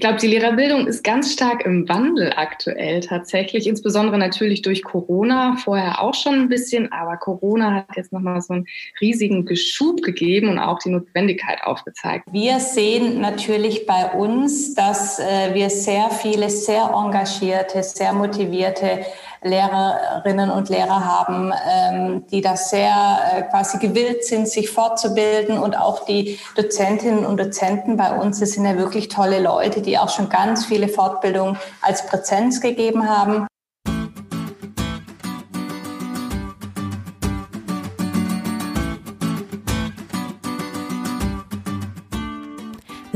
Ich glaube, die Lehrerbildung ist ganz stark im Wandel aktuell tatsächlich, insbesondere natürlich durch Corona, vorher auch schon ein bisschen, aber Corona hat jetzt nochmal so einen riesigen Geschub gegeben und auch die Notwendigkeit aufgezeigt. Wir sehen natürlich bei uns, dass äh, wir sehr viele sehr engagierte, sehr motivierte Lehrerinnen und Lehrer haben, ähm, die da sehr äh, quasi gewillt sind, sich fortzubilden und auch die Dozentinnen und Dozenten bei uns, das sind ja wirklich tolle Leute, die auch schon ganz viele Fortbildungen als Präsenz gegeben haben.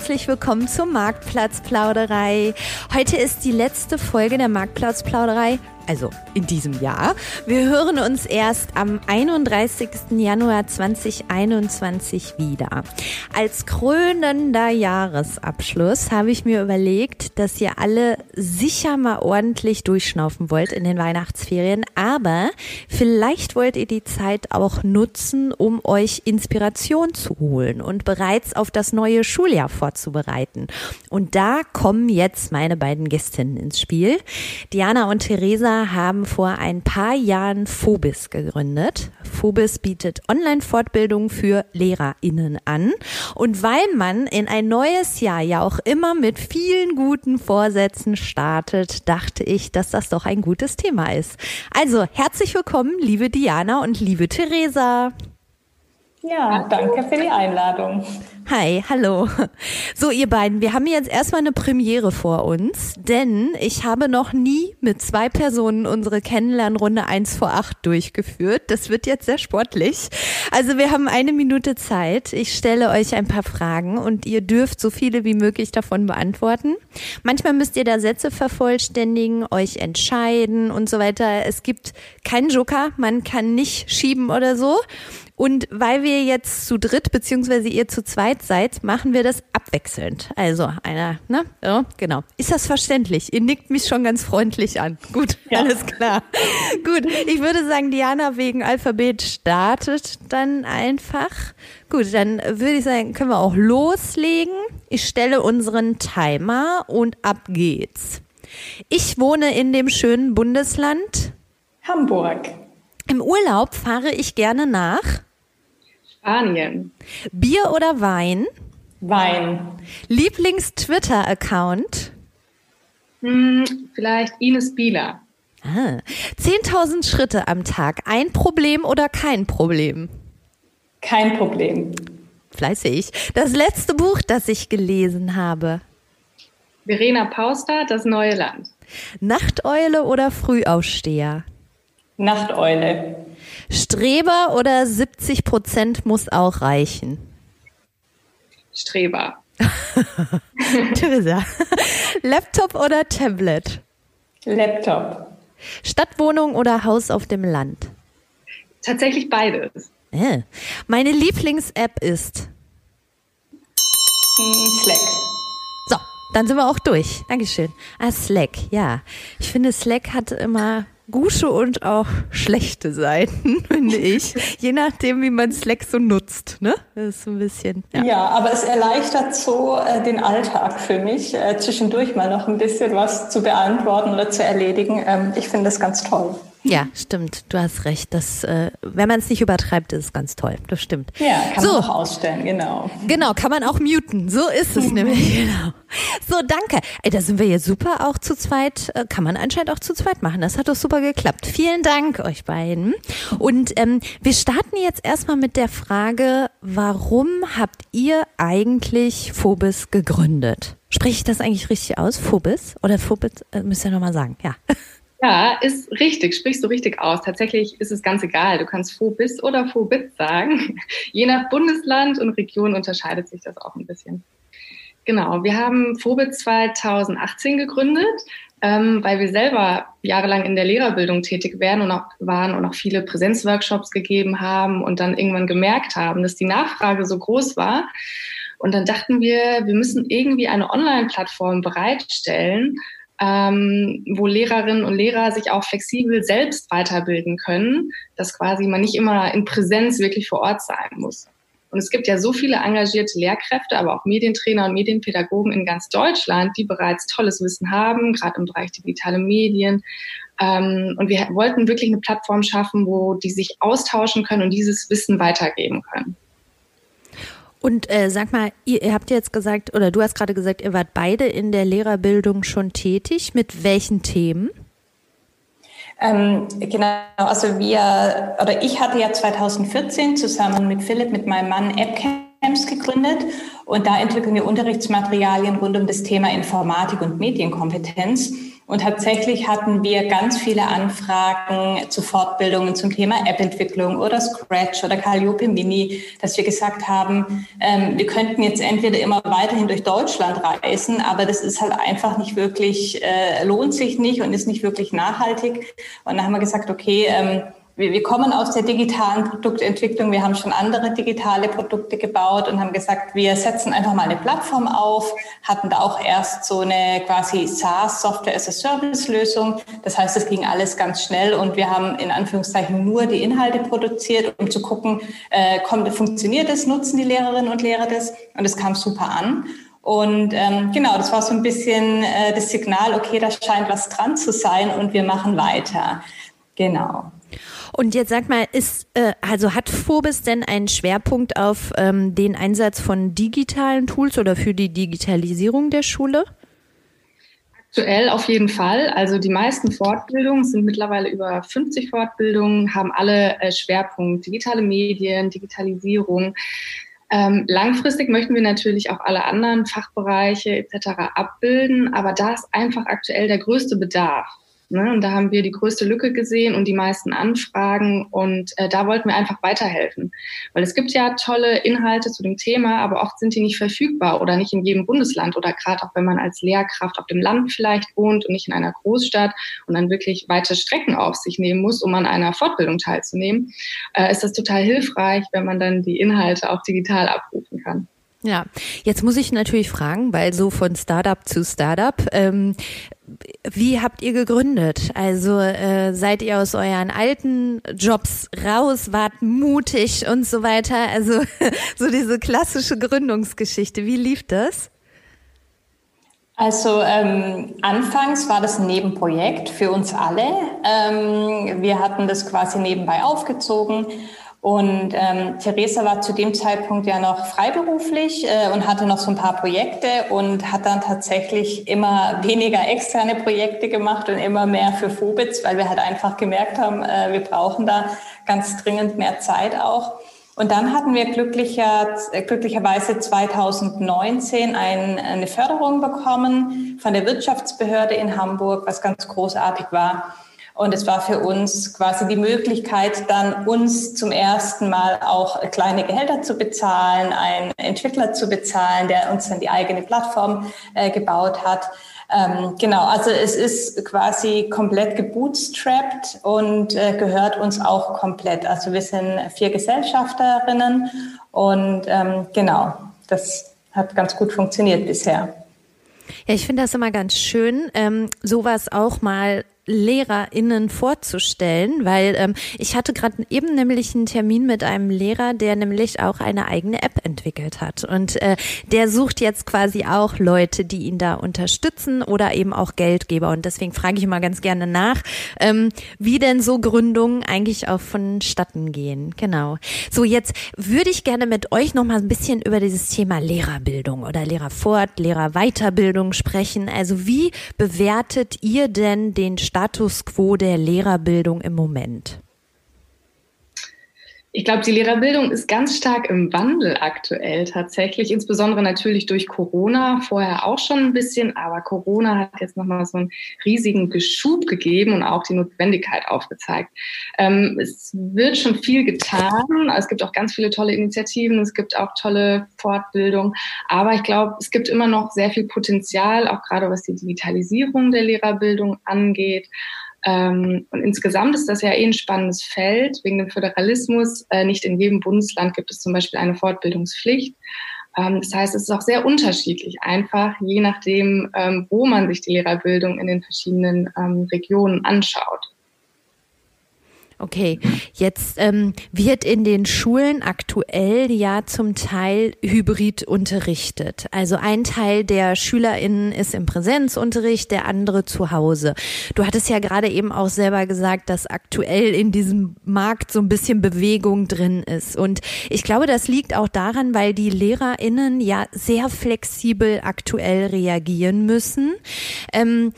Herzlich willkommen zur Marktplatzplauderei. Heute ist die letzte Folge der Marktplatzplauderei also in diesem Jahr. Wir hören uns erst am 31. Januar 2021 wieder. Als krönender Jahresabschluss habe ich mir überlegt, dass ihr alle sicher mal ordentlich durchschnaufen wollt in den Weihnachtsferien, aber vielleicht wollt ihr die Zeit auch nutzen, um euch Inspiration zu holen und bereits auf das neue Schuljahr vorzubereiten. Und da kommen jetzt meine beiden Gästinnen ins Spiel. Diana und Theresa haben vor ein paar Jahren Phobis gegründet. Phobis bietet Online-Fortbildung für LehrerInnen an. Und weil man in ein neues Jahr ja auch immer mit vielen guten Vorsätzen startet, dachte ich, dass das doch ein gutes Thema ist. Also herzlich willkommen, liebe Diana und liebe Theresa. Ja, danke für die Einladung. Hi, hallo. So, ihr beiden, wir haben jetzt erstmal eine Premiere vor uns, denn ich habe noch nie mit zwei Personen unsere Kennenlernrunde 1 vor 8 durchgeführt. Das wird jetzt sehr sportlich. Also wir haben eine Minute Zeit. Ich stelle euch ein paar Fragen und ihr dürft so viele wie möglich davon beantworten. Manchmal müsst ihr da Sätze vervollständigen, euch entscheiden und so weiter. Es gibt keinen Joker, man kann nicht schieben oder so. Und weil wir jetzt zu dritt beziehungsweise ihr zu zweit seid, machen wir das abwechselnd. Also einer, ne? Ja, genau. Ist das verständlich? Ihr nickt mich schon ganz freundlich an. Gut, ja. alles klar. Gut, ich würde sagen, Diana wegen Alphabet startet dann einfach. Gut, dann würde ich sagen, können wir auch loslegen. Ich stelle unseren Timer und ab geht's. Ich wohne in dem schönen Bundesland Hamburg. Im Urlaub fahre ich gerne nach Spanien. Bier oder Wein? Wein. Lieblings-Twitter-Account? Hm, vielleicht Ines Bieler. Ah. 10.000 Schritte am Tag. Ein Problem oder kein Problem? Kein Problem. Fleißig. Das letzte Buch, das ich gelesen habe. Verena Pauster, Das neue Land. Nachteule oder Frühaufsteher? Nachteule. Streber oder 70 Prozent muss auch reichen? Streber. Theresa. Laptop oder Tablet? Laptop. Stadtwohnung oder Haus auf dem Land? Tatsächlich beides. Äh. Meine Lieblings-App ist? Hm, Slack. So, dann sind wir auch durch. Dankeschön. Ah, Slack, ja. Ich finde, Slack hat immer gute und auch schlechte Seiten, finde ich. Je nachdem, wie man Slack so nutzt. Ne? Das ist so ein bisschen. Ja, ja aber es erleichtert so äh, den Alltag für mich, äh, zwischendurch mal noch ein bisschen was zu beantworten oder zu erledigen. Ähm, ich finde das ganz toll. Ja, stimmt. Du hast recht. Das, äh, wenn man es nicht übertreibt, ist es ganz toll. Das stimmt. Ja, kann so. man auch ausstellen, genau. Genau, kann man auch muten. So ist es nämlich. Genau. So, danke. Ey, da sind wir jetzt super auch zu zweit. Äh, kann man anscheinend auch zu zweit machen. Das hat doch super geklappt. Vielen Dank euch beiden. Und ähm, wir starten jetzt erstmal mit der Frage, warum habt ihr eigentlich Phobis gegründet? Spreche ich das eigentlich richtig aus? Phobis? Oder Phobis? Äh, müsst ihr nochmal sagen. Ja. Ja, ist richtig, sprichst du richtig aus. Tatsächlich ist es ganz egal. Du kannst Phobis oder Phobit sagen. Je nach Bundesland und Region unterscheidet sich das auch ein bisschen. Genau, wir haben Phobit 2018 gegründet, ähm, weil wir selber jahrelang in der Lehrerbildung tätig werden und auch waren und auch viele Präsenzworkshops gegeben haben und dann irgendwann gemerkt haben, dass die Nachfrage so groß war. Und dann dachten wir, wir müssen irgendwie eine Online-Plattform bereitstellen, ähm, wo Lehrerinnen und Lehrer sich auch flexibel selbst weiterbilden können, dass quasi man nicht immer in Präsenz wirklich vor Ort sein muss. Und es gibt ja so viele engagierte Lehrkräfte, aber auch Medientrainer und Medienpädagogen in ganz Deutschland, die bereits tolles Wissen haben, gerade im Bereich digitale Medien. Ähm, und wir wollten wirklich eine Plattform schaffen, wo die sich austauschen können und dieses Wissen weitergeben können. Und äh, sag mal, ihr, ihr habt jetzt gesagt, oder du hast gerade gesagt, ihr wart beide in der Lehrerbildung schon tätig. Mit welchen Themen? Ähm, genau, also wir, oder ich hatte ja 2014 zusammen mit Philipp, mit meinem Mann AppCamps gegründet und da entwickeln wir Unterrichtsmaterialien rund um das Thema Informatik und Medienkompetenz. Und tatsächlich hatten wir ganz viele Anfragen zu Fortbildungen zum Thema App-Entwicklung oder Scratch oder Calliope Mini, dass wir gesagt haben, ähm, wir könnten jetzt entweder immer weiterhin durch Deutschland reisen, aber das ist halt einfach nicht wirklich, äh, lohnt sich nicht und ist nicht wirklich nachhaltig. Und dann haben wir gesagt, okay, ähm, wir, wir kommen aus der digitalen Produktentwicklung. Wir haben schon andere digitale Produkte gebaut und haben gesagt, wir setzen einfach mal eine Plattform auf, hatten da auch erst so eine quasi SaaS Software as a Service Lösung. Das heißt, es ging alles ganz schnell und wir haben in Anführungszeichen nur die Inhalte produziert, um zu gucken, äh, kommt, funktioniert es, nutzen die Lehrerinnen und Lehrer das? Und es kam super an. Und ähm, genau, das war so ein bisschen äh, das Signal, okay, da scheint was dran zu sein und wir machen weiter. Genau. Und jetzt sag mal, ist, äh, also hat Phobis denn einen Schwerpunkt auf ähm, den Einsatz von digitalen Tools oder für die Digitalisierung der Schule? Aktuell auf jeden Fall. Also die meisten Fortbildungen sind mittlerweile über 50 Fortbildungen, haben alle äh, Schwerpunkt digitale Medien, Digitalisierung. Ähm, langfristig möchten wir natürlich auch alle anderen Fachbereiche etc. abbilden, aber da ist einfach aktuell der größte Bedarf. Ne? Und da haben wir die größte Lücke gesehen und die meisten Anfragen. Und äh, da wollten wir einfach weiterhelfen. Weil es gibt ja tolle Inhalte zu dem Thema, aber oft sind die nicht verfügbar oder nicht in jedem Bundesland oder gerade auch wenn man als Lehrkraft auf dem Land vielleicht wohnt und nicht in einer Großstadt und dann wirklich weite Strecken auf sich nehmen muss, um an einer Fortbildung teilzunehmen, äh, ist das total hilfreich, wenn man dann die Inhalte auch digital abrufen kann. Ja, jetzt muss ich natürlich fragen, weil so von Startup zu Startup, ähm, wie habt ihr gegründet? Also äh, seid ihr aus euren alten Jobs raus, wart mutig und so weiter? Also so diese klassische Gründungsgeschichte, wie lief das? Also ähm, anfangs war das ein Nebenprojekt für uns alle. Ähm, wir hatten das quasi nebenbei aufgezogen und ähm, Theresa war zu dem Zeitpunkt ja noch freiberuflich äh, und hatte noch so ein paar Projekte und hat dann tatsächlich immer weniger externe Projekte gemacht und immer mehr für Phobitz, weil wir halt einfach gemerkt haben, äh, wir brauchen da ganz dringend mehr Zeit auch. Und dann hatten wir glücklicher, äh, glücklicherweise 2019 ein, eine Förderung bekommen von der Wirtschaftsbehörde in Hamburg, was ganz großartig war. Und es war für uns quasi die Möglichkeit, dann uns zum ersten Mal auch kleine Gehälter zu bezahlen, einen Entwickler zu bezahlen, der uns dann die eigene Plattform äh, gebaut hat. Ähm, genau, also es ist quasi komplett gebootstrapped und äh, gehört uns auch komplett. Also wir sind vier Gesellschafterinnen und ähm, genau, das hat ganz gut funktioniert bisher. Ja, ich finde das immer ganz schön, ähm, sowas auch mal LehrerInnen vorzustellen, weil ähm, ich hatte gerade eben nämlich einen Termin mit einem Lehrer, der nämlich auch eine eigene App entwickelt hat. Und äh, der sucht jetzt quasi auch Leute, die ihn da unterstützen oder eben auch Geldgeber. Und deswegen frage ich immer ganz gerne nach, ähm, wie denn so Gründungen eigentlich auch vonstatten gehen. Genau. So, jetzt würde ich gerne mit euch noch mal ein bisschen über dieses Thema Lehrerbildung oder Lehrerfort, Lehrerweiterbildung sprechen. Also wie bewertet ihr denn den Status quo der Lehrerbildung im Moment? Ich glaube, die Lehrerbildung ist ganz stark im Wandel aktuell tatsächlich, insbesondere natürlich durch Corona, vorher auch schon ein bisschen, aber Corona hat jetzt nochmal so einen riesigen Geschub gegeben und auch die Notwendigkeit aufgezeigt. Ähm, es wird schon viel getan, es gibt auch ganz viele tolle Initiativen, es gibt auch tolle Fortbildung, aber ich glaube, es gibt immer noch sehr viel Potenzial, auch gerade was die Digitalisierung der Lehrerbildung angeht. Ähm, und insgesamt ist das ja eh ein spannendes Feld. Wegen dem Föderalismus, äh, nicht in jedem Bundesland gibt es zum Beispiel eine Fortbildungspflicht. Ähm, das heißt, es ist auch sehr unterschiedlich, einfach je nachdem, ähm, wo man sich die Lehrerbildung in den verschiedenen ähm, Regionen anschaut. Okay, jetzt ähm, wird in den Schulen aktuell ja zum Teil hybrid unterrichtet. Also ein Teil der SchülerInnen ist im Präsenzunterricht, der andere zu Hause. Du hattest ja gerade eben auch selber gesagt, dass aktuell in diesem Markt so ein bisschen Bewegung drin ist. Und ich glaube, das liegt auch daran, weil die LehrerInnen ja sehr flexibel aktuell reagieren müssen. Ähm,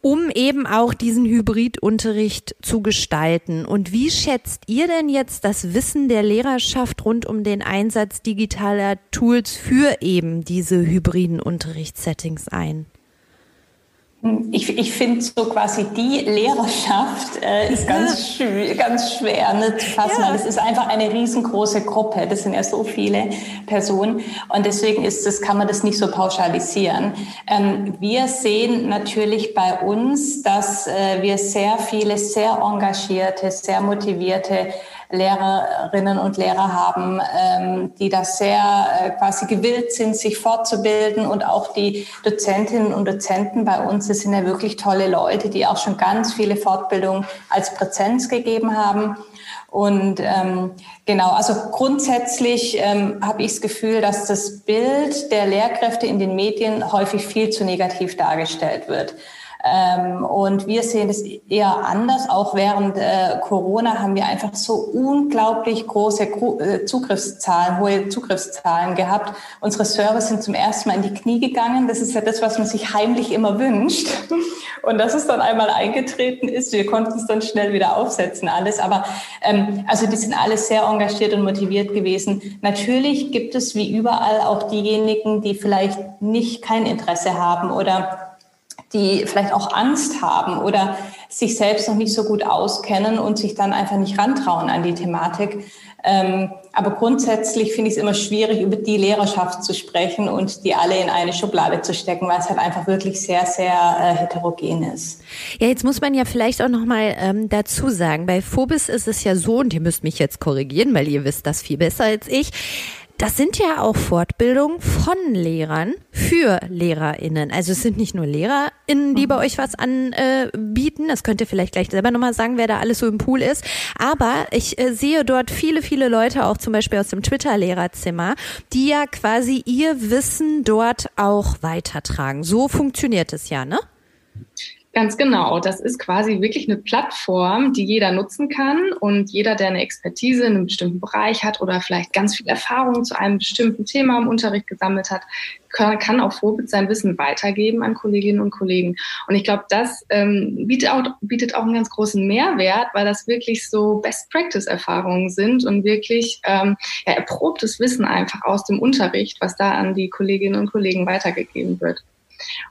um eben auch diesen Hybridunterricht zu gestalten. Und wie schätzt ihr denn jetzt das Wissen der Lehrerschaft rund um den Einsatz digitaler Tools für eben diese hybriden Unterrichtssettings ein? Ich, ich finde so quasi die Lehrerschaft äh, ist ganz, schw ganz schwer ne, zu fassen, ja. weil es ist einfach eine riesengroße Gruppe. Das sind ja so viele Personen und deswegen ist das, kann man das nicht so pauschalisieren. Ähm, wir sehen natürlich bei uns, dass äh, wir sehr viele, sehr engagierte, sehr motivierte Lehrerinnen und Lehrer haben, ähm, die da sehr äh, quasi gewillt sind, sich fortzubilden und auch die Dozentinnen und Dozenten bei uns, das sind ja wirklich tolle Leute, die auch schon ganz viele Fortbildungen als Präsenz gegeben haben. Und ähm, genau, also grundsätzlich ähm, habe ich das Gefühl, dass das Bild der Lehrkräfte in den Medien häufig viel zu negativ dargestellt wird. Ähm, und wir sehen es eher anders. Auch während äh, Corona haben wir einfach so unglaublich große äh, Zugriffszahlen, hohe Zugriffszahlen gehabt. Unsere Server sind zum ersten Mal in die Knie gegangen. Das ist ja das, was man sich heimlich immer wünscht. Und dass es dann einmal eingetreten ist, wir konnten es dann schnell wieder aufsetzen, alles. Aber ähm, also die sind alle sehr engagiert und motiviert gewesen. Natürlich gibt es wie überall auch diejenigen, die vielleicht nicht kein Interesse haben oder die vielleicht auch Angst haben oder sich selbst noch nicht so gut auskennen und sich dann einfach nicht rantrauen an die Thematik. Ähm, aber grundsätzlich finde ich es immer schwierig, über die Lehrerschaft zu sprechen und die alle in eine Schublade zu stecken, weil es halt einfach wirklich sehr, sehr äh, heterogen ist. Ja, jetzt muss man ja vielleicht auch noch mal ähm, dazu sagen, bei Phobis ist es ja so, und ihr müsst mich jetzt korrigieren, weil ihr wisst das viel besser als ich, das sind ja auch Fortbildungen von Lehrern für LehrerInnen. Also es sind nicht nur LehrerInnen, die bei mhm. euch was anbieten. Das könnt ihr vielleicht gleich selber nochmal sagen, wer da alles so im Pool ist. Aber ich äh, sehe dort viele, viele Leute, auch zum Beispiel aus dem Twitter-Lehrerzimmer, die ja quasi ihr Wissen dort auch weitertragen. So funktioniert es ja, ne? Ganz genau. Das ist quasi wirklich eine Plattform, die jeder nutzen kann und jeder, der eine Expertise in einem bestimmten Bereich hat oder vielleicht ganz viel Erfahrung zu einem bestimmten Thema im Unterricht gesammelt hat, kann, auf Vorbild sein Wissen weitergeben an Kolleginnen und Kollegen. Und ich glaube, das ähm, bietet, auch, bietet auch einen ganz großen Mehrwert, weil das wirklich so Best-Practice-Erfahrungen sind und wirklich ähm, ja, erprobtes Wissen einfach aus dem Unterricht, was da an die Kolleginnen und Kollegen weitergegeben wird.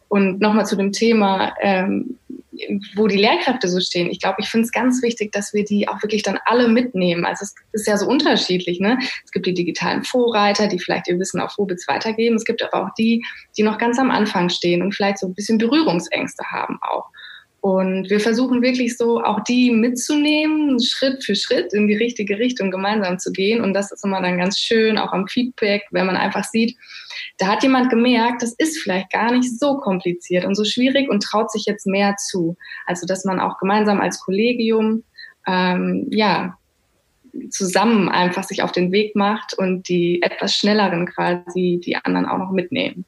Und nochmal zu dem Thema, ähm, wo die Lehrkräfte so stehen. Ich glaube, ich finde es ganz wichtig, dass wir die auch wirklich dann alle mitnehmen. Also es ist ja so unterschiedlich. Ne? Es gibt die digitalen Vorreiter, die vielleicht ihr Wissen auf Rubitz weitergeben. Es gibt aber auch die, die noch ganz am Anfang stehen und vielleicht so ein bisschen Berührungsängste haben auch. Und wir versuchen wirklich so auch die mitzunehmen, Schritt für Schritt in die richtige Richtung gemeinsam zu gehen. Und das ist immer dann ganz schön, auch am Feedback, wenn man einfach sieht, da hat jemand gemerkt, das ist vielleicht gar nicht so kompliziert und so schwierig und traut sich jetzt mehr zu. Also dass man auch gemeinsam als Kollegium ähm, ja zusammen einfach sich auf den Weg macht und die etwas schnelleren quasi die anderen auch noch mitnehmen.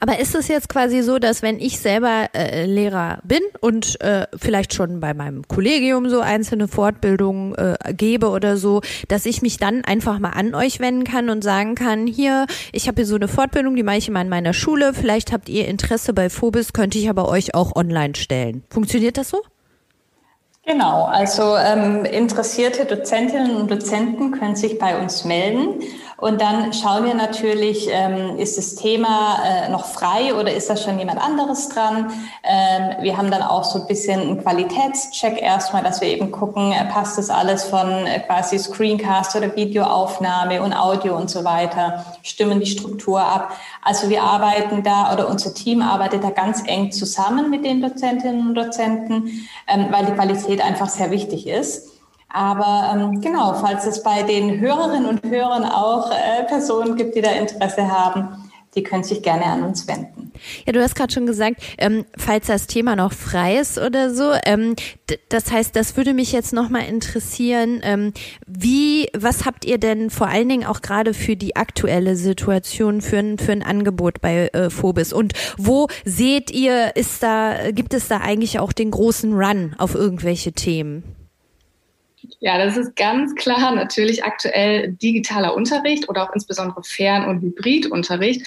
Aber ist es jetzt quasi so, dass wenn ich selber äh, Lehrer bin und äh, vielleicht schon bei meinem Kollegium so einzelne Fortbildungen äh, gebe oder so, dass ich mich dann einfach mal an euch wenden kann und sagen kann, hier, ich habe hier so eine Fortbildung, die mache ich immer in meiner Schule, vielleicht habt ihr Interesse bei Phobis, könnte ich aber euch auch online stellen. Funktioniert das so? Genau, also ähm, interessierte Dozentinnen und Dozenten können sich bei uns melden. Und dann schauen wir natürlich, ähm, ist das Thema äh, noch frei oder ist da schon jemand anderes dran? Ähm, wir haben dann auch so ein bisschen einen Qualitätscheck erstmal, dass wir eben gucken, äh, passt das alles von äh, quasi Screencast oder Videoaufnahme und Audio und so weiter, stimmen die Struktur ab. Also wir arbeiten da oder unser Team arbeitet da ganz eng zusammen mit den Dozentinnen und Dozenten, ähm, weil die Qualität einfach sehr wichtig ist. Aber ähm, genau, falls es bei den Hörerinnen und Hörern auch äh, Personen gibt, die da Interesse haben, die können sich gerne an uns wenden. Ja, du hast gerade schon gesagt, ähm, falls das Thema noch frei ist oder so. Ähm, das heißt, das würde mich jetzt nochmal interessieren. Ähm, wie, was habt ihr denn vor allen Dingen auch gerade für die aktuelle Situation für ein, für ein Angebot bei äh, Phobis? Und wo seht ihr, ist da, gibt es da eigentlich auch den großen Run auf irgendwelche Themen? Ja, das ist ganz klar natürlich aktuell digitaler Unterricht oder auch insbesondere Fern- und Hybridunterricht.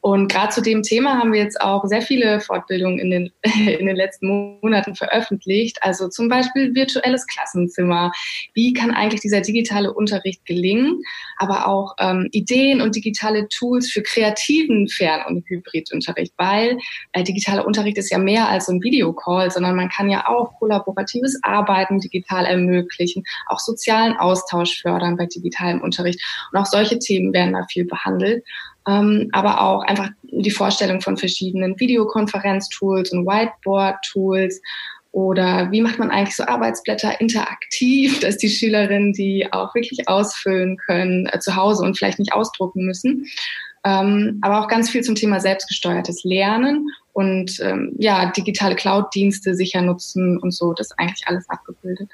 Und gerade zu dem Thema haben wir jetzt auch sehr viele Fortbildungen in den, in den letzten Monaten veröffentlicht. Also zum Beispiel virtuelles Klassenzimmer. Wie kann eigentlich dieser digitale Unterricht gelingen? Aber auch ähm, Ideen und digitale Tools für kreativen Fern- und Hybridunterricht, weil äh, digitaler Unterricht ist ja mehr als so ein Videocall, sondern man kann ja auch kollaboratives Arbeiten digital ermöglichen, auch sozialen Austausch fördern bei digitalem Unterricht. Und auch solche Themen werden da viel behandelt ähm, aber auch einfach die Vorstellung von verschiedenen Videokonferenztools und Whiteboard-Tools oder wie macht man eigentlich so Arbeitsblätter interaktiv, dass die Schülerinnen die auch wirklich ausfüllen können äh, zu Hause und vielleicht nicht ausdrucken müssen. Ähm, aber auch ganz viel zum Thema selbstgesteuertes Lernen und ähm, ja, digitale Cloud-Dienste sicher nutzen und so, das ist eigentlich alles abgebildet.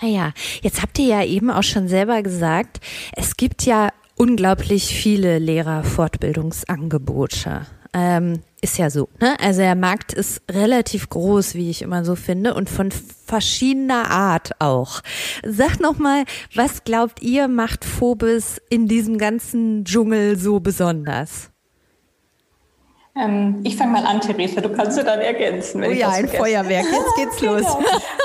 Ah ja, jetzt habt ihr ja eben auch schon selber gesagt, es gibt ja unglaublich viele Lehrerfortbildungsangebote. Ähm, ist ja so. Ne? Also der Markt ist relativ groß, wie ich immer so finde, und von verschiedener Art auch. Sag noch mal, was glaubt ihr macht Phobis in diesem ganzen Dschungel so besonders? Ähm, ich fange mal an, Theresa, du kannst du dann ergänzen. Wenn oh ja, ein vergesse. Feuerwerk, jetzt geht's genau. los.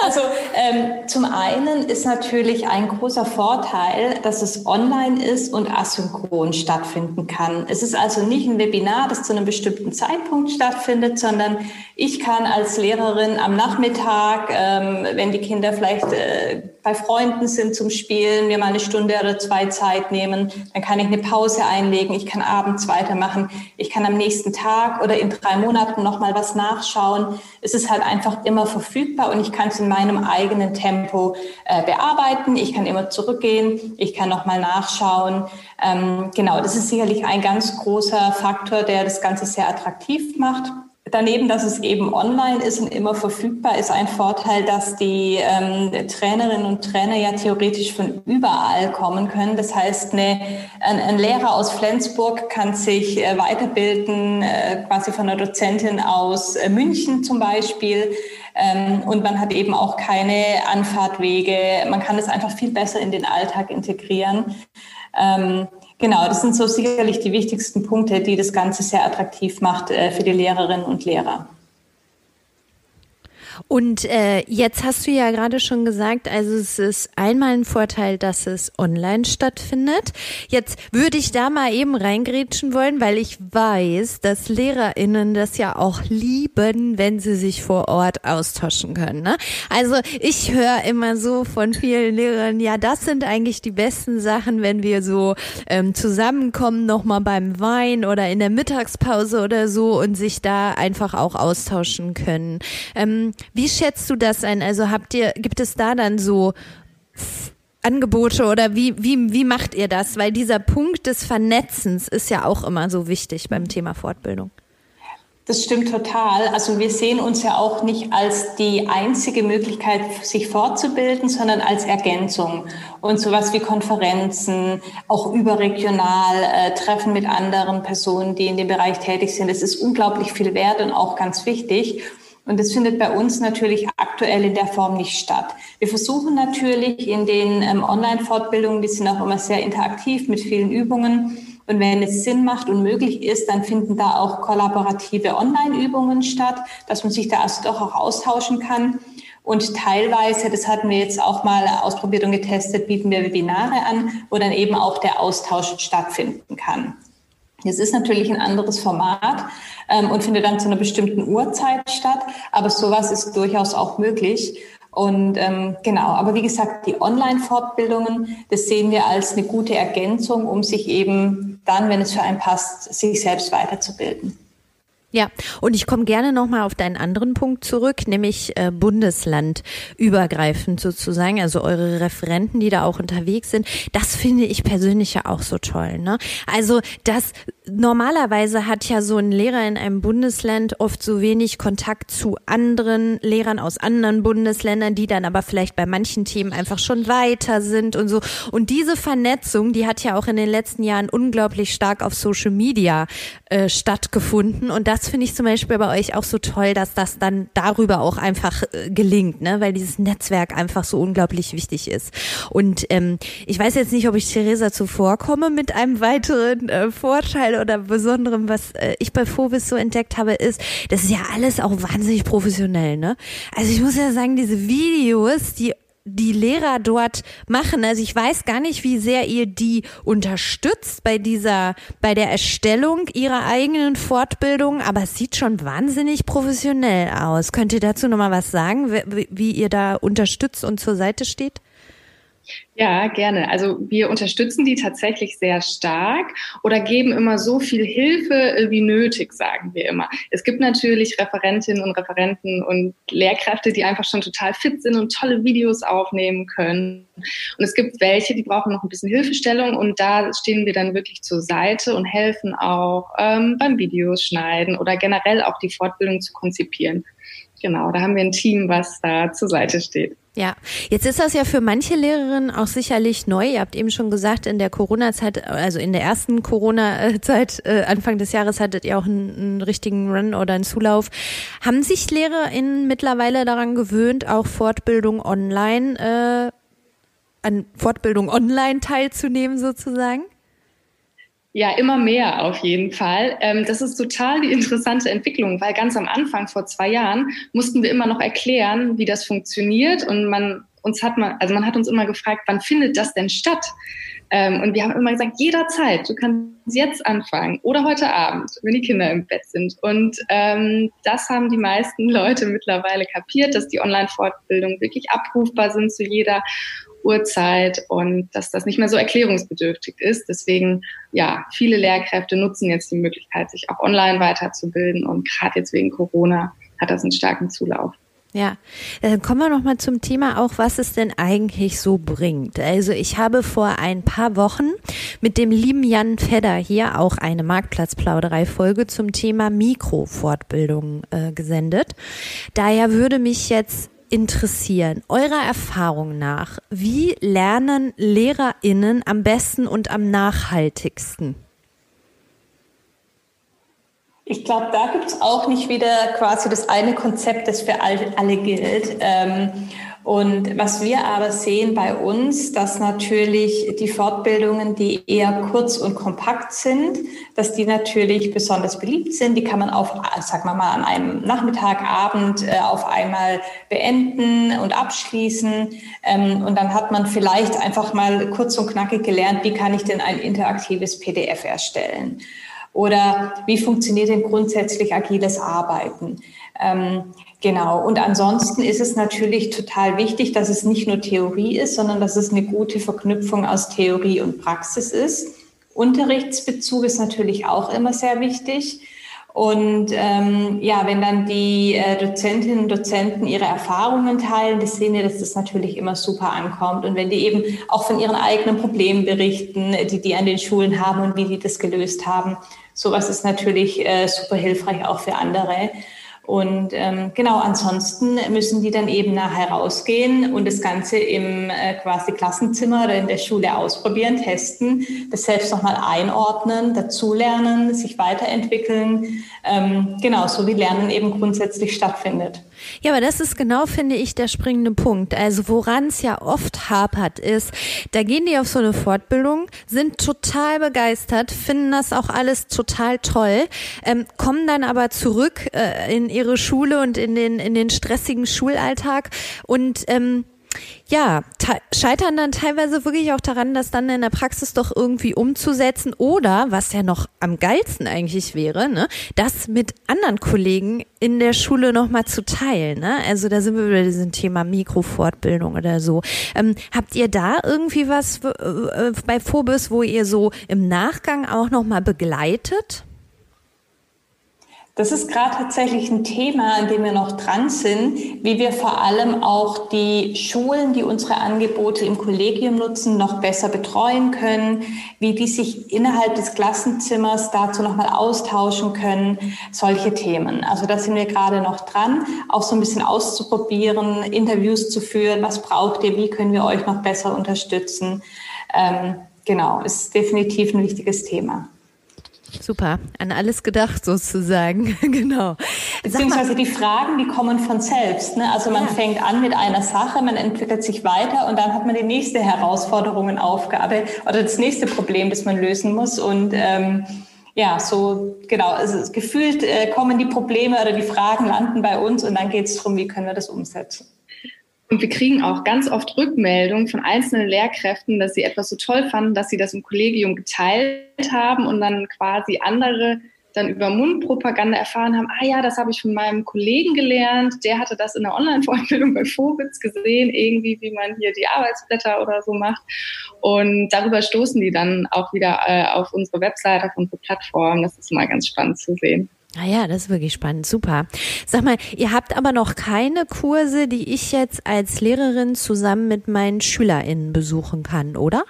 Also ähm, zum einen ist natürlich ein großer Vorteil, dass es online ist und asynchron stattfinden kann. Es ist also nicht ein Webinar, das zu einem bestimmten Zeitpunkt stattfindet, sondern ich kann als Lehrerin am Nachmittag, ähm, wenn die Kinder vielleicht äh, bei Freunden sind zum Spielen, mir mal eine Stunde oder zwei Zeit nehmen, dann kann ich eine Pause einlegen, ich kann abends weitermachen, ich kann am nächsten Tag oder in drei Monaten nochmal was nachschauen. Es ist halt einfach immer verfügbar und ich kann es in meinem eigenen Tempo äh, bearbeiten. Ich kann immer zurückgehen, ich kann nochmal nachschauen. Ähm, genau, das ist sicherlich ein ganz großer Faktor, der das Ganze sehr attraktiv macht. Daneben, dass es eben online ist und immer verfügbar, ist ein Vorteil, dass die ähm, Trainerinnen und Trainer ja theoretisch von überall kommen können. Das heißt, eine, ein, ein Lehrer aus Flensburg kann sich äh, weiterbilden, äh, quasi von einer Dozentin aus äh, München zum Beispiel. Ähm, und man hat eben auch keine Anfahrtwege. Man kann es einfach viel besser in den Alltag integrieren. Ähm, Genau, das sind so sicherlich die wichtigsten Punkte, die das Ganze sehr attraktiv macht äh, für die Lehrerinnen und Lehrer. Und äh, jetzt hast du ja gerade schon gesagt, also es ist einmal ein Vorteil, dass es online stattfindet. Jetzt würde ich da mal eben reingrätschen wollen, weil ich weiß, dass LehrerInnen das ja auch lieben, wenn sie sich vor Ort austauschen können. Ne? Also ich höre immer so von vielen Lehrern, ja, das sind eigentlich die besten Sachen, wenn wir so ähm, zusammenkommen, nochmal beim Wein oder in der Mittagspause oder so und sich da einfach auch austauschen können. Ähm, wie schätzt du das ein? Also habt ihr, gibt es da dann so Angebote oder wie, wie, wie macht ihr das? Weil dieser Punkt des Vernetzens ist ja auch immer so wichtig beim Thema Fortbildung. Das stimmt total. Also wir sehen uns ja auch nicht als die einzige Möglichkeit, sich fortzubilden, sondern als Ergänzung. Und sowas wie Konferenzen, auch überregional, äh, Treffen mit anderen Personen, die in dem Bereich tätig sind, das ist unglaublich viel wert und auch ganz wichtig. Und das findet bei uns natürlich aktuell in der Form nicht statt. Wir versuchen natürlich in den ähm, Online-Fortbildungen, die sind auch immer sehr interaktiv mit vielen Übungen. Und wenn es Sinn macht und möglich ist, dann finden da auch kollaborative Online-Übungen statt, dass man sich da also doch auch austauschen kann. Und teilweise, das hatten wir jetzt auch mal ausprobiert und getestet, bieten wir Webinare an, wo dann eben auch der Austausch stattfinden kann. Es ist natürlich ein anderes Format ähm, und findet dann zu einer bestimmten Uhrzeit statt, aber sowas ist durchaus auch möglich. Und ähm, genau, aber wie gesagt, die Online-Fortbildungen, das sehen wir als eine gute Ergänzung, um sich eben dann, wenn es für einen passt, sich selbst weiterzubilden. Ja, und ich komme gerne nochmal auf deinen anderen Punkt zurück, nämlich äh, Bundeslandübergreifend sozusagen, also eure Referenten, die da auch unterwegs sind. Das finde ich persönlich ja auch so toll. Ne? Also das normalerweise hat ja so ein Lehrer in einem Bundesland oft so wenig Kontakt zu anderen Lehrern aus anderen Bundesländern, die dann aber vielleicht bei manchen Themen einfach schon weiter sind und so. Und diese Vernetzung, die hat ja auch in den letzten Jahren unglaublich stark auf Social Media äh, stattgefunden und das finde ich zum Beispiel bei euch auch so toll, dass das dann darüber auch einfach äh, gelingt, ne? weil dieses Netzwerk einfach so unglaublich wichtig ist. Und ähm, ich weiß jetzt nicht, ob ich Theresa zuvorkomme mit einem weiteren äh, Vorteil oder Besonderem, was äh, ich bei Phobis so entdeckt habe, ist, das ist ja alles auch wahnsinnig professionell. Ne? Also ich muss ja sagen, diese Videos, die die Lehrer dort machen. Also ich weiß gar nicht, wie sehr ihr die unterstützt bei dieser, bei der Erstellung ihrer eigenen Fortbildung, aber es sieht schon wahnsinnig professionell aus. Könnt ihr dazu nochmal was sagen, wie, wie ihr da unterstützt und zur Seite steht? Ja, gerne. Also wir unterstützen die tatsächlich sehr stark oder geben immer so viel Hilfe äh, wie nötig, sagen wir immer. Es gibt natürlich Referentinnen und Referenten und Lehrkräfte, die einfach schon total fit sind und tolle Videos aufnehmen können. Und es gibt welche, die brauchen noch ein bisschen Hilfestellung und da stehen wir dann wirklich zur Seite und helfen auch ähm, beim Videos schneiden oder generell auch die Fortbildung zu konzipieren. Genau, da haben wir ein Team, was da zur Seite steht. Ja, jetzt ist das ja für manche Lehrerinnen auch sicherlich neu. Ihr habt eben schon gesagt, in der Corona-Zeit, also in der ersten Corona-Zeit, äh, Anfang des Jahres hattet ihr auch einen, einen richtigen Run oder einen Zulauf. Haben sich LehrerInnen mittlerweile daran gewöhnt, auch Fortbildung online, äh, an Fortbildung online teilzunehmen sozusagen? Ja, immer mehr auf jeden Fall. Ähm, das ist total die interessante Entwicklung, weil ganz am Anfang vor zwei Jahren mussten wir immer noch erklären, wie das funktioniert und man uns hat man, also man hat uns immer gefragt, wann findet das denn statt? Ähm, und wir haben immer gesagt, jederzeit, du kannst jetzt anfangen oder heute Abend, wenn die Kinder im Bett sind. Und ähm, das haben die meisten Leute mittlerweile kapiert, dass die Online-Fortbildungen wirklich abrufbar sind zu jeder Uhrzeit und dass das nicht mehr so erklärungsbedürftig ist. Deswegen, ja, viele Lehrkräfte nutzen jetzt die Möglichkeit, sich auch online weiterzubilden und gerade jetzt wegen Corona hat das einen starken Zulauf. Ja, dann äh, kommen wir noch mal zum Thema auch, was es denn eigentlich so bringt. Also ich habe vor ein paar Wochen mit dem lieben Jan Fedder hier auch eine Marktplatzplauderei-Folge zum Thema Mikrofortbildung äh, gesendet. Daher würde mich jetzt interessieren, eurer Erfahrung nach, wie lernen LehrerInnen am besten und am nachhaltigsten? Ich glaube, da gibt es auch nicht wieder quasi das eine Konzept, das für alle gilt. Ähm, und was wir aber sehen bei uns, dass natürlich die Fortbildungen, die eher kurz und kompakt sind, dass die natürlich besonders beliebt sind. Die kann man auf, sag mal mal, an einem Nachmittag, Abend äh, auf einmal beenden und abschließen. Ähm, und dann hat man vielleicht einfach mal kurz und knackig gelernt, wie kann ich denn ein interaktives PDF erstellen? Oder wie funktioniert denn grundsätzlich agiles Arbeiten? Ähm, genau. Und ansonsten ist es natürlich total wichtig, dass es nicht nur Theorie ist, sondern dass es eine gute Verknüpfung aus Theorie und Praxis ist. Unterrichtsbezug ist natürlich auch immer sehr wichtig. Und ähm, ja, wenn dann die äh, Dozentinnen und Dozenten ihre Erfahrungen teilen, das sehen wir, dass das natürlich immer super ankommt. Und wenn die eben auch von ihren eigenen Problemen berichten, die die an den Schulen haben und wie die das gelöst haben, sowas ist natürlich äh, super hilfreich auch für andere. Und ähm, genau, ansonsten müssen die dann eben nachher rausgehen und das Ganze im äh, quasi Klassenzimmer oder in der Schule ausprobieren, testen, das selbst nochmal einordnen, dazulernen, sich weiterentwickeln. Ähm, genau, so wie Lernen eben grundsätzlich stattfindet. Ja, aber das ist genau, finde ich, der springende Punkt. Also woran es ja oft hapert ist, da gehen die auf so eine Fortbildung, sind total begeistert, finden das auch alles total toll, ähm, kommen dann aber zurück äh, in ihre Schule und in den, in den stressigen Schulalltag und ähm, ja, scheitern dann teilweise wirklich auch daran, das dann in der Praxis doch irgendwie umzusetzen oder, was ja noch am geilsten eigentlich wäre, ne, das mit anderen Kollegen in der Schule nochmal zu teilen. Ne? Also da sind wir über diesem Thema Mikrofortbildung oder so. Ähm, habt ihr da irgendwie was äh, äh, bei Phobis, wo ihr so im Nachgang auch nochmal begleitet? Das ist gerade tatsächlich ein Thema, an dem wir noch dran sind, wie wir vor allem auch die Schulen, die unsere Angebote im Kollegium nutzen, noch besser betreuen können, wie die sich innerhalb des Klassenzimmers dazu nochmal austauschen können, solche Themen. Also da sind wir gerade noch dran, auch so ein bisschen auszuprobieren, Interviews zu führen, was braucht ihr, wie können wir euch noch besser unterstützen. Ähm, genau, ist definitiv ein wichtiges Thema. Super, an alles gedacht sozusagen, genau. Beziehungsweise die Fragen, die kommen von selbst. Ne? Also man ja. fängt an mit einer Sache, man entwickelt sich weiter und dann hat man die nächste Herausforderung und Aufgabe oder das nächste Problem, das man lösen muss. Und ähm, ja, so genau, also gefühlt äh, kommen die Probleme oder die Fragen landen bei uns und dann geht es darum, wie können wir das umsetzen. Und wir kriegen auch ganz oft Rückmeldungen von einzelnen Lehrkräften, dass sie etwas so toll fanden, dass sie das im Kollegium geteilt haben und dann quasi andere dann über Mundpropaganda erfahren haben, ah ja, das habe ich von meinem Kollegen gelernt, der hatte das in der Online-Fortbildung bei Vogels gesehen, irgendwie, wie man hier die Arbeitsblätter oder so macht. Und darüber stoßen die dann auch wieder äh, auf unsere Website, auf unsere Plattform. Das ist mal ganz spannend zu sehen. Ah ja, das ist wirklich spannend. Super. Sag mal, ihr habt aber noch keine Kurse, die ich jetzt als Lehrerin zusammen mit meinen SchülerInnen besuchen kann, oder?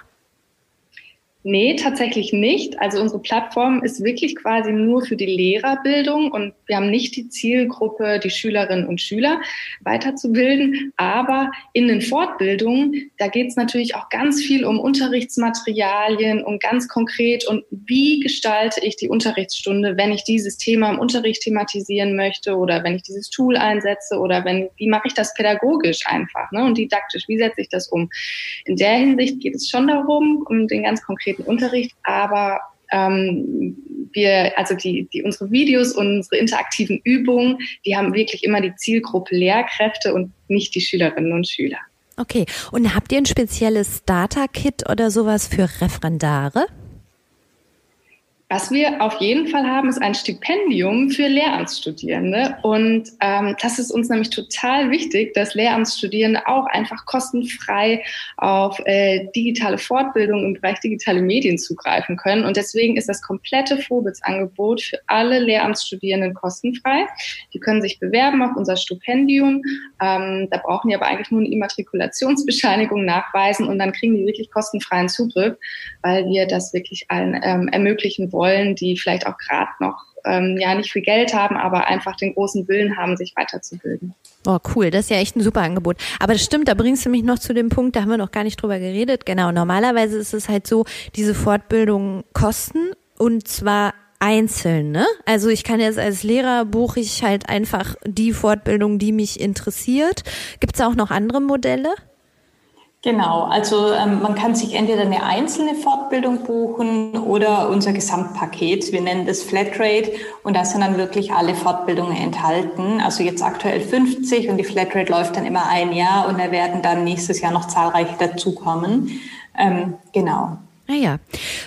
Nee, tatsächlich nicht. Also unsere Plattform ist wirklich quasi nur für die Lehrerbildung und wir haben nicht die Zielgruppe, die Schülerinnen und Schüler weiterzubilden. Aber in den Fortbildungen, da geht es natürlich auch ganz viel um Unterrichtsmaterialien und ganz konkret und wie gestalte ich die Unterrichtsstunde, wenn ich dieses Thema im Unterricht thematisieren möchte oder wenn ich dieses Tool einsetze oder wenn, wie mache ich das pädagogisch einfach ne, und didaktisch, wie setze ich das um. In der Hinsicht geht es schon darum, um den ganz konkreten konkreten Unterricht, aber ähm, wir, also die, die, unsere Videos und unsere interaktiven Übungen, die haben wirklich immer die Zielgruppe Lehrkräfte und nicht die Schülerinnen und Schüler. Okay. Und habt ihr ein spezielles Data-Kit oder sowas für Referendare? Was wir auf jeden Fall haben, ist ein Stipendium für Lehramtsstudierende. Und ähm, das ist uns nämlich total wichtig, dass Lehramtsstudierende auch einfach kostenfrei auf äh, digitale Fortbildung im Bereich digitale Medien zugreifen können. Und deswegen ist das komplette Vorbilsangebot für alle Lehramtsstudierenden kostenfrei. Die können sich bewerben auf unser Stipendium. Ähm, da brauchen die aber eigentlich nur eine Immatrikulationsbescheinigung nachweisen und dann kriegen die wirklich kostenfreien Zugriff, weil wir das wirklich allen ähm, ermöglichen wollen wollen, die vielleicht auch gerade noch ähm, ja nicht viel Geld haben, aber einfach den großen Willen haben, sich weiterzubilden. Oh, cool, das ist ja echt ein super Angebot. Aber das stimmt, da bringst du mich noch zu dem Punkt, da haben wir noch gar nicht drüber geredet. Genau, normalerweise ist es halt so, diese Fortbildungen kosten und zwar einzeln, ne? Also ich kann jetzt als Lehrer buche ich halt einfach die Fortbildung, die mich interessiert. Gibt es auch noch andere Modelle? Genau, also ähm, man kann sich entweder eine einzelne Fortbildung buchen oder unser Gesamtpaket. Wir nennen das Flatrate und da sind dann wirklich alle Fortbildungen enthalten. Also jetzt aktuell 50 und die Flatrate läuft dann immer ein Jahr und da werden dann nächstes Jahr noch zahlreiche dazukommen. Ähm, genau. Naja,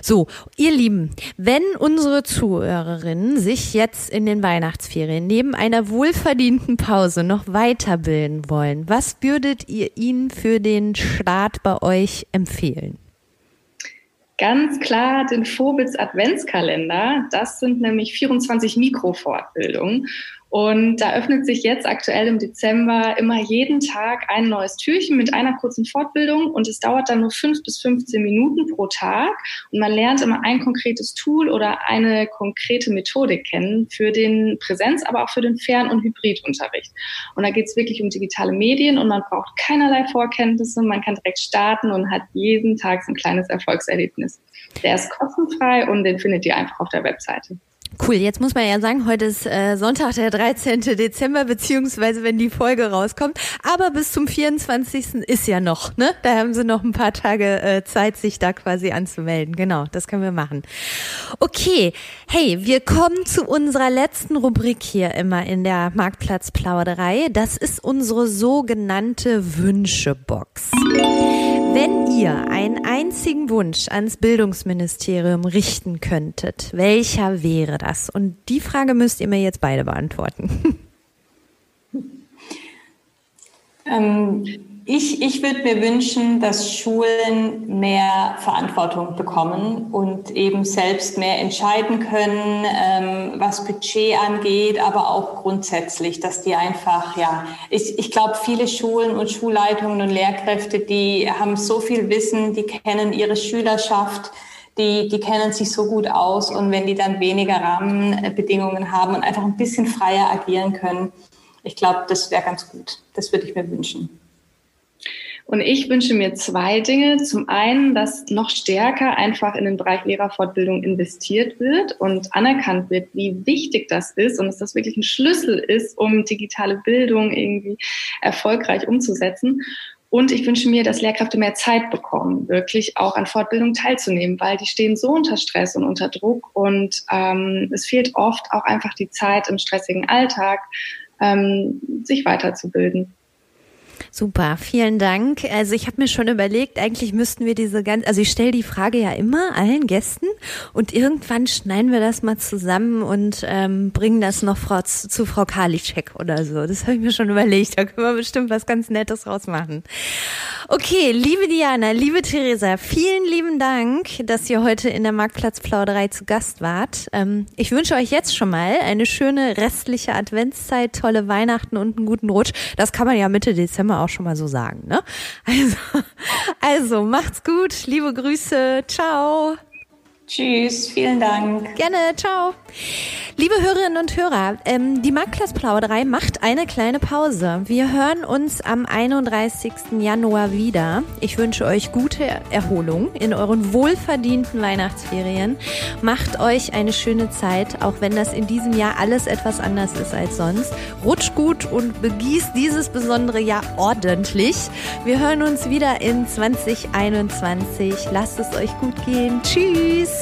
so, ihr Lieben, wenn unsere Zuhörerinnen sich jetzt in den Weihnachtsferien neben einer wohlverdienten Pause noch weiterbilden wollen, was würdet ihr ihnen für den Start bei euch empfehlen? Ganz klar den Vogels Adventskalender. Das sind nämlich 24 Mikrofortbildungen. Und da öffnet sich jetzt aktuell im Dezember immer jeden Tag ein neues Türchen mit einer kurzen Fortbildung und es dauert dann nur fünf bis 15 Minuten pro Tag und man lernt immer ein konkretes Tool oder eine konkrete Methodik kennen für den Präsenz, aber auch für den Fern- und Hybridunterricht. Und da geht es wirklich um digitale Medien und man braucht keinerlei Vorkenntnisse, man kann direkt starten und hat jeden Tag so ein kleines Erfolgserlebnis. Der ist kostenfrei und den findet ihr einfach auf der Webseite. Cool, jetzt muss man ja sagen, heute ist äh, Sonntag, der 13. Dezember, beziehungsweise wenn die Folge rauskommt. Aber bis zum 24. ist ja noch, ne? Da haben sie noch ein paar Tage äh, Zeit, sich da quasi anzumelden. Genau, das können wir machen. Okay, hey, wir kommen zu unserer letzten Rubrik hier immer in der Marktplatzplauderei. Das ist unsere sogenannte Wünschebox. Wenn ihr einen einzigen Wunsch ans Bildungsministerium richten könntet, welcher wäre das? Und die Frage müsst ihr mir jetzt beide beantworten. Ähm, ich, ich würde mir wünschen, dass Schulen mehr Verantwortung bekommen und eben selbst mehr entscheiden können, ähm, was Budget angeht, aber auch grundsätzlich, dass die einfach, ja, ich, ich glaube, viele Schulen und Schulleitungen und Lehrkräfte, die haben so viel Wissen, die kennen ihre Schülerschaft, die, die kennen sich so gut aus und wenn die dann weniger Rahmenbedingungen haben und einfach ein bisschen freier agieren können, ich glaube, das wäre ganz gut. Das würde ich mir wünschen. Und ich wünsche mir zwei Dinge. Zum einen, dass noch stärker einfach in den Bereich Lehrerfortbildung investiert wird und anerkannt wird, wie wichtig das ist und dass das wirklich ein Schlüssel ist, um digitale Bildung irgendwie erfolgreich umzusetzen. Und ich wünsche mir, dass Lehrkräfte mehr Zeit bekommen, wirklich auch an Fortbildung teilzunehmen, weil die stehen so unter Stress und unter Druck und ähm, es fehlt oft auch einfach die Zeit im stressigen Alltag, ähm, sich weiterzubilden. Super, vielen Dank. Also ich habe mir schon überlegt, eigentlich müssten wir diese ganz, also ich stelle die Frage ja immer allen Gästen und irgendwann schneiden wir das mal zusammen und ähm, bringen das noch Frau, zu Frau Karliczek oder so. Das habe ich mir schon überlegt. Da können wir bestimmt was ganz Nettes rausmachen. Okay, liebe Diana, liebe Theresa, vielen lieben Dank, dass ihr heute in der Marktplatzplauderei zu Gast wart. Ähm, ich wünsche euch jetzt schon mal eine schöne restliche Adventszeit, tolle Weihnachten und einen guten Rutsch. Das kann man ja Mitte Dezember auch schon mal so sagen, ne? Also, also macht's gut, liebe Grüße, ciao. Tschüss, vielen Dank. Gerne, ciao. Liebe Hörerinnen und Hörer, ähm, die Marktplatzplauderei macht eine kleine Pause. Wir hören uns am 31. Januar wieder. Ich wünsche euch gute Erholung in euren wohlverdienten Weihnachtsferien. Macht euch eine schöne Zeit, auch wenn das in diesem Jahr alles etwas anders ist als sonst. Rutscht gut und begießt dieses besondere Jahr ordentlich. Wir hören uns wieder in 2021. Lasst es euch gut gehen. Tschüss.